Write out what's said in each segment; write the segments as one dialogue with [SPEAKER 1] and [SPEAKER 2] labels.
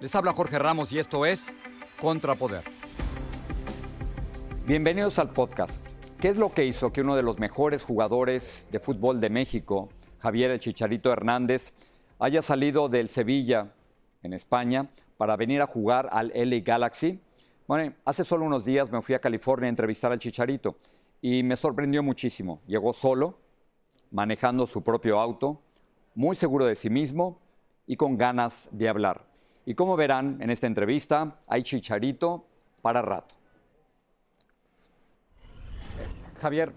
[SPEAKER 1] Les habla Jorge Ramos y esto es Contrapoder. Bienvenidos al podcast. ¿Qué es lo que hizo que uno de los mejores jugadores de fútbol de México, Javier el Chicharito Hernández, haya salido del Sevilla, en España, para venir a jugar al LA Galaxy? Bueno, hace solo unos días me fui a California a entrevistar al Chicharito y me sorprendió muchísimo. Llegó solo, manejando su propio auto, muy seguro de sí mismo y con ganas de hablar. Y como verán en esta entrevista, hay chicharito para rato. Javier,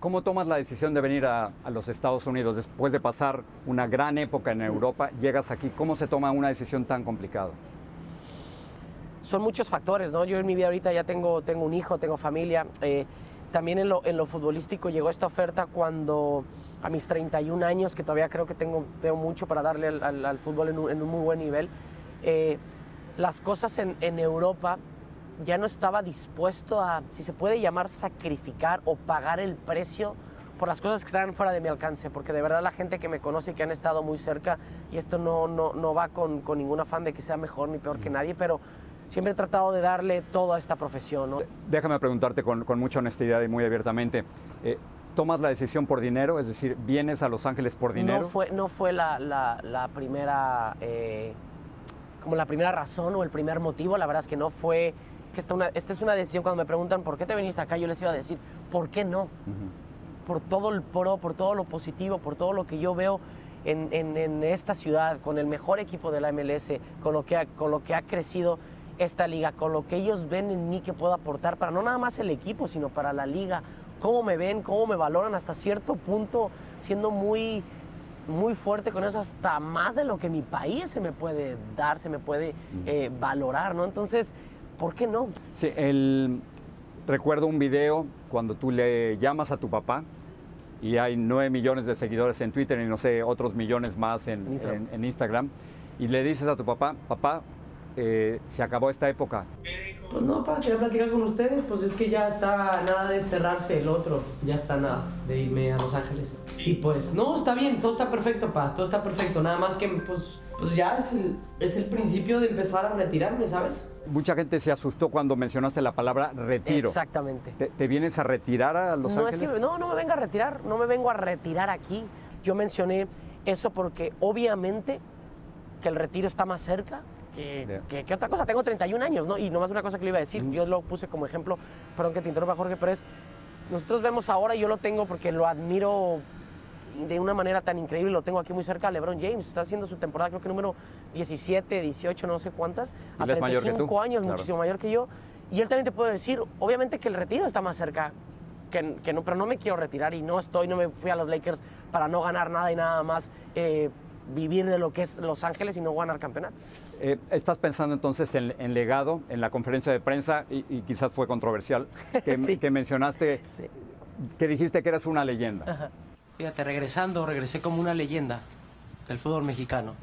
[SPEAKER 1] ¿cómo tomas la decisión de venir a, a, los Estados Unidos después de pasar una gran época en Europa? Llegas aquí, ¿cómo se toma una decisión tan complicada?
[SPEAKER 2] Son muchos factores, ¿no? Yo en mi vida ahorita ya tengo, tengo un hijo, tengo familia. Eh, también en lo, en lo futbolístico llegó esta oferta cuando a mis 31 años, que todavía creo que tengo, tengo mucho para darle al, al, al fútbol en un, en un, muy buen nivel, eh, las cosas en, en, Europa ya no estaba dispuesto a, si se puede llamar, sacrificar o pagar el precio por las cosas que estaban fuera de mi alcance, porque de verdad la gente que me conoce y que han estado muy cerca, y esto no, no, no va con, con ningún afán de que sea mejor ni peor que nadie, pero siempre he tratado de darle todo a esta profesión. ¿no?
[SPEAKER 1] Déjame preguntarte con, con, mucha honestidad y muy abiertamente. Eh, ¿Tomas la decisión por dinero? Es decir, ¿vienes a Los Ángeles por dinero?
[SPEAKER 2] No fue, no fue la, la, la primera, eh, como la primera razón o el primer motivo. La verdad es que no fue que esta, una, esta es una decisión. Cuando me preguntan por qué te viniste acá, yo les iba a decir, ¿por qué no? Uh -huh. Por todo el pro, por todo lo positivo, por todo lo que yo veo en, en, en, esta ciudad, con el mejor equipo de la MLS, con lo que ha, con lo que ha crecido esta liga, con lo que ellos ven en mí que puedo aportar para no nada más el equipo, sino para la liga, cómo me ven, cómo me valoran hasta cierto punto, siendo muy, muy fuerte con eso, hasta más de lo que mi país se me puede dar, se me puede eh, valorar, ¿no? Entonces, ¿por qué no?
[SPEAKER 1] Sí, el... recuerdo un video cuando tú le llamas a tu papá y hay nueve millones de seguidores en Twitter y no sé, otros millones más en Instagram, en, en Instagram y le dices a tu papá, papá, eh, se acabó esta época?
[SPEAKER 2] Pues no, para querer platicar con ustedes, pues es que ya está nada de cerrarse el otro, ya está nada de irme a Los Ángeles. Y pues, no, está bien, todo está perfecto, pa, todo está perfecto, nada más que pues, pues ya es el, es el principio de empezar a retirarme, ¿sabes?
[SPEAKER 1] Mucha gente se asustó cuando mencionaste la palabra retiro.
[SPEAKER 2] Exactamente.
[SPEAKER 1] ¿Te, te vienes a retirar a Los
[SPEAKER 2] no,
[SPEAKER 1] Ángeles?
[SPEAKER 2] Es que, no, no me vengo a retirar, no me vengo a retirar aquí. Yo mencioné eso porque obviamente que el retiro está más cerca, que, yeah. que, que, otra cosa. Tengo 31 años, ¿no? Y nomás una cosa que le iba a decir, mm. yo lo puse como ejemplo, perdón que te interrumpa, Jorge, pero es, nosotros vemos ahora, y yo lo tengo porque lo admiro de una manera tan increíble, lo tengo aquí muy cerca, LeBron James, está haciendo su temporada, creo que número 17, 18, no sé cuántas, a 35 años, claro. muchísimo mayor que yo, Y él también te puede decir, obviamente que el retiro está más cerca que, que no, pero no me quiero retirar y no estoy, no me fui a los Lakers para no ganar nada y nada más eh, vivir de lo que es Los Ángeles y no ganar campeonatos.
[SPEAKER 1] Eh, ¿Estás pensando entonces en, en legado, en la conferencia de prensa, y, y quizás fue controversial, que,
[SPEAKER 2] Sí.
[SPEAKER 1] que mencionaste,
[SPEAKER 2] Sí.
[SPEAKER 1] que dijiste que eras una leyenda?
[SPEAKER 2] Ajá. Fíjate, regresando, regresé como una leyenda del fútbol mexicano.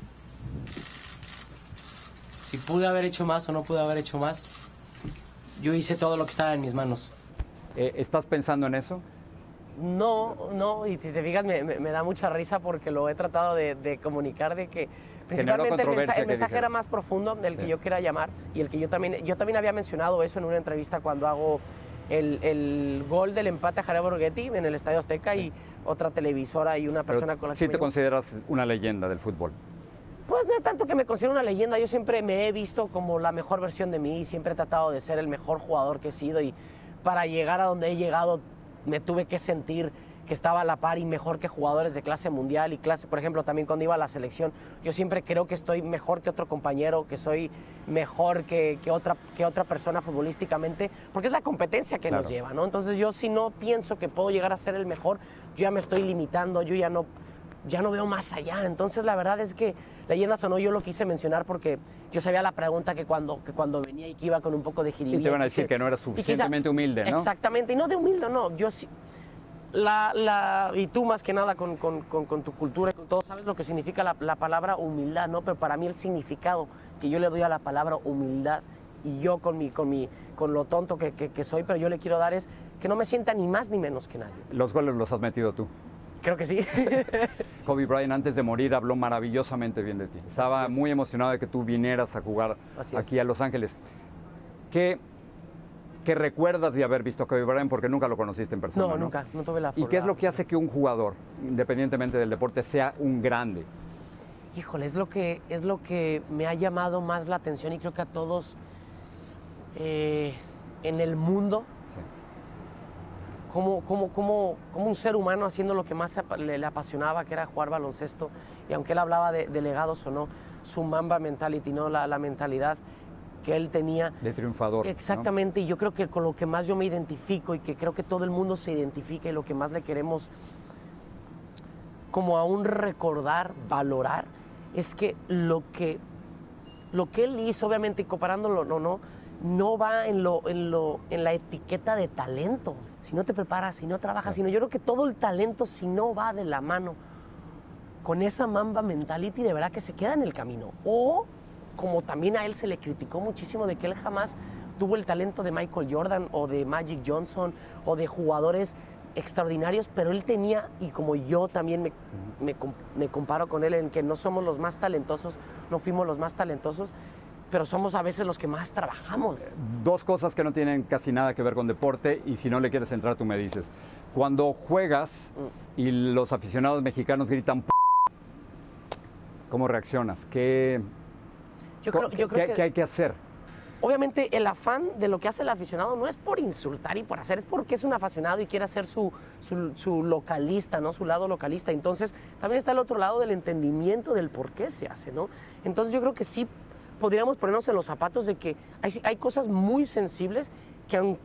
[SPEAKER 2] Si pude haber hecho más o no pude haber hecho más, yo hice todo lo que estaba en mis manos.
[SPEAKER 1] Eh, ¿Estás pensando en eso?
[SPEAKER 2] No, no, y si te fijas me, me- me da mucha risa porque lo he tratado de, de comunicar de que principalmente el, mensaje, el
[SPEAKER 1] que
[SPEAKER 2] mensaje era más profundo del que yo quería llamar y el que yo también, yo también había mencionado eso en una entrevista cuando hago el, el gol del empate a Jared Borghetti en el Estadio Azteca y otra televisora y una
[SPEAKER 1] Pero
[SPEAKER 2] persona con la que
[SPEAKER 1] sí
[SPEAKER 2] me
[SPEAKER 1] te consideras una leyenda del fútbol.
[SPEAKER 2] Pues no es tanto que me considero una leyenda, yo siempre me he visto como la mejor versión de mí, siempre he tratado de ser el mejor jugador que he sido y para llegar a donde he llegado me tuve que sentir que estaba a la par y mejor que jugadores de clase mundial y clase, por ejemplo, también cuando iba a la selección, yo siempre creo que estoy mejor que otro compañero, que soy mejor que, que otra, que otra persona futbolísticamente, porque es la competencia que nos lleva, ¿no? Entonces yo si no pienso que puedo llegar a ser el mejor, yo ya me estoy limitando, yo ya no ya no veo más allá. Entonces, la verdad es que Leyendas o no, yo lo quise mencionar porque yo sabía la pregunta que cuando, que cuando venía y que iba con un poco de jiribilla.
[SPEAKER 1] Y te van a decir
[SPEAKER 2] quise-
[SPEAKER 1] que no eras suficientemente humilde, ¿no?
[SPEAKER 2] Exactamente, y no de humilde, no. Yo sí. La, la, y tú más que nada con, con- con- con tu cultura y con todo, sabes lo que significa la, la palabra humildad, ¿no? Pero para mí el significado que yo le doy a la palabra humildad y yo con, mi, con, mi, con lo tonto que, que- que soy, pero yo le quiero dar es que no me sienta ni más ni menos que nadie.
[SPEAKER 1] Los goles los has metido tú.
[SPEAKER 2] Creo que sí.
[SPEAKER 1] Kobe Bryant antes de morir habló maravillosamente bien de ti. Estaba
[SPEAKER 2] es.
[SPEAKER 1] muy emocionado de que tú vinieras a jugar
[SPEAKER 2] Así es.
[SPEAKER 1] aquí a Los Ángeles. ¿Qué, qué recuerdas de haber visto a Kobe Bryant? Porque nunca lo conociste en persona.
[SPEAKER 2] No, nunca, no tuve la
[SPEAKER 1] ¿Y qué es lo que hace que un jugador, independientemente del deporte, sea un grande?
[SPEAKER 2] Híjole, es lo que, es lo que me ha llamado más la atención y creo que a todos eh, en el mundo, como, como, como, como un ser humano haciendo lo que más le, le apasionaba, que era jugar baloncesto, y aunque él hablaba de, de legados o no, su Mamba mentality, ¿no? la, la mentalidad que él tenía.
[SPEAKER 1] De triunfador. ¿no?
[SPEAKER 2] Exactamente, y yo creo que con lo que más yo me identifico y que creo que todo el mundo se identifica y lo que más le queremos como aún recordar, valorar, es que lo que, lo que él hizo, obviamente, comparándolo, no, no, no va en, lo, en, lo, en la etiqueta de talento. Si no te preparas, si no trabajas, sino yo creo que todo el talento, si no va de la mano con esa mamba mentality, de verdad que se queda en el camino. O, como también a él se le criticó muchísimo de que él jamás tuvo el talento de Michael Jordan o de Magic Johnson o de jugadores extraordinarios, pero él tenía, y como yo también me, me me comparo con él en que no somos los más talentosos, no fuimos los más talentosos, pero somos a veces los que más trabajamos.
[SPEAKER 1] Dos cosas que no tienen casi nada que ver con deporte y si no le quieres entrar tú me dices. Cuando juegas y los aficionados mexicanos gritan ¿cómo reaccionas? ¿Qué,
[SPEAKER 2] Yo creo, yo
[SPEAKER 1] qué-
[SPEAKER 2] creo
[SPEAKER 1] qué
[SPEAKER 2] que,
[SPEAKER 1] hay que hacer?
[SPEAKER 2] obviamente el afán de lo que hace el aficionado no es por insultar y por hacer, es porque es un aficionado y quiere ser su, su, su localista, ¿no? Su lado localista. Entonces, también está el otro lado del entendimiento del por qué se hace, ¿no? Entonces, yo creo que sí podríamos ponernos en los zapatos de que hay, hay cosas muy sensibles que aun-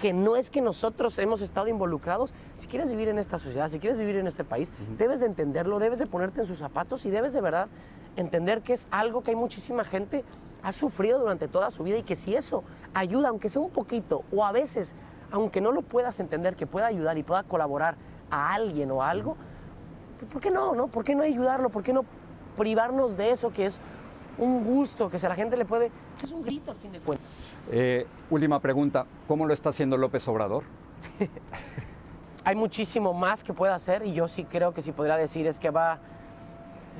[SPEAKER 2] que no es que nosotros hemos estado involucrados. Si quieres vivir en esta sociedad, si quieres vivir en este país, debes de entenderlo, debes de ponerte en sus zapatos y debes de verdad entender que es algo que hay muchísima gente ha sufrido durante toda su vida y que si eso ayuda, aunque sea un poquito, o a veces, aunque no lo puedas entender, que pueda ayudar y pueda colaborar a alguien o a algo, ¿por qué no, no? ¿Por qué no ayudarlo? ¿Por qué no privarnos de eso que es un gusto, que si a la gente le puede... Es un grito al fin de cuentas.
[SPEAKER 1] Eh, última pregunta, ¿cómo lo está haciendo López Obrador?
[SPEAKER 2] hay muchísimo más que puede hacer y yo sí creo que si podría decir es que va,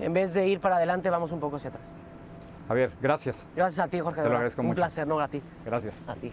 [SPEAKER 2] en vez de ir para adelante, vamos un poco hacia atrás.
[SPEAKER 1] Javier, gracias.
[SPEAKER 2] Gracias a ti, Jorge.
[SPEAKER 1] Te lo agradezco
[SPEAKER 2] un
[SPEAKER 1] mucho.
[SPEAKER 2] placer, no a ti,
[SPEAKER 1] Gracias.
[SPEAKER 2] a ti.